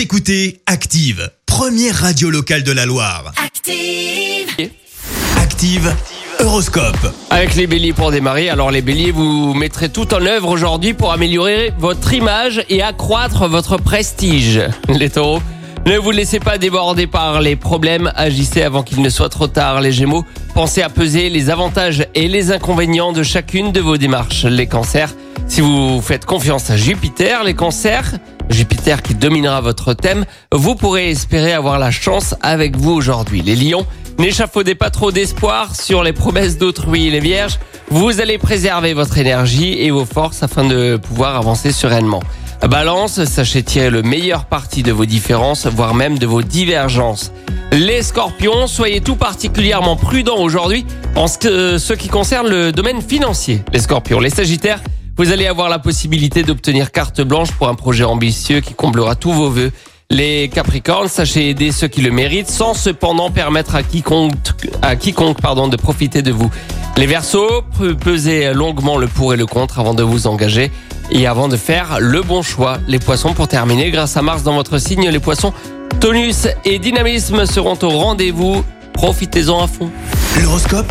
Vous écoutez Active, première radio locale de la Loire. Active. Active, Horoscope. Avec les béliers pour démarrer, alors les béliers, vous mettrez tout en œuvre aujourd'hui pour améliorer votre image et accroître votre prestige. Les taureaux, ne vous laissez pas déborder par les problèmes, agissez avant qu'il ne soit trop tard. Les gémeaux, pensez à peser les avantages et les inconvénients de chacune de vos démarches. Les cancers, si vous faites confiance à Jupiter, les cancers, Jupiter qui dominera votre thème, vous pourrez espérer avoir la chance avec vous aujourd'hui. Les lions, n'échafaudez pas trop d'espoir sur les promesses d'autrui. Les vierges, vous allez préserver votre énergie et vos forces afin de pouvoir avancer sereinement. Balance, sachez tirer le meilleur parti de vos différences, voire même de vos divergences. Les scorpions, soyez tout particulièrement prudents aujourd'hui en ce, ce qui concerne le domaine financier. Les scorpions, les sagittaires, vous allez avoir la possibilité d'obtenir carte blanche pour un projet ambitieux qui comblera tous vos vœux. Les Capricornes, sachez aider ceux qui le méritent sans cependant permettre à quiconque, à quiconque pardon, de profiter de vous. Les Verseaux, pe- pesez longuement le pour et le contre avant de vous engager et avant de faire le bon choix. Les Poissons, pour terminer, grâce à Mars dans votre signe, les Poissons, tonus et dynamisme seront au rendez-vous. Profitez-en à fond. L'horoscope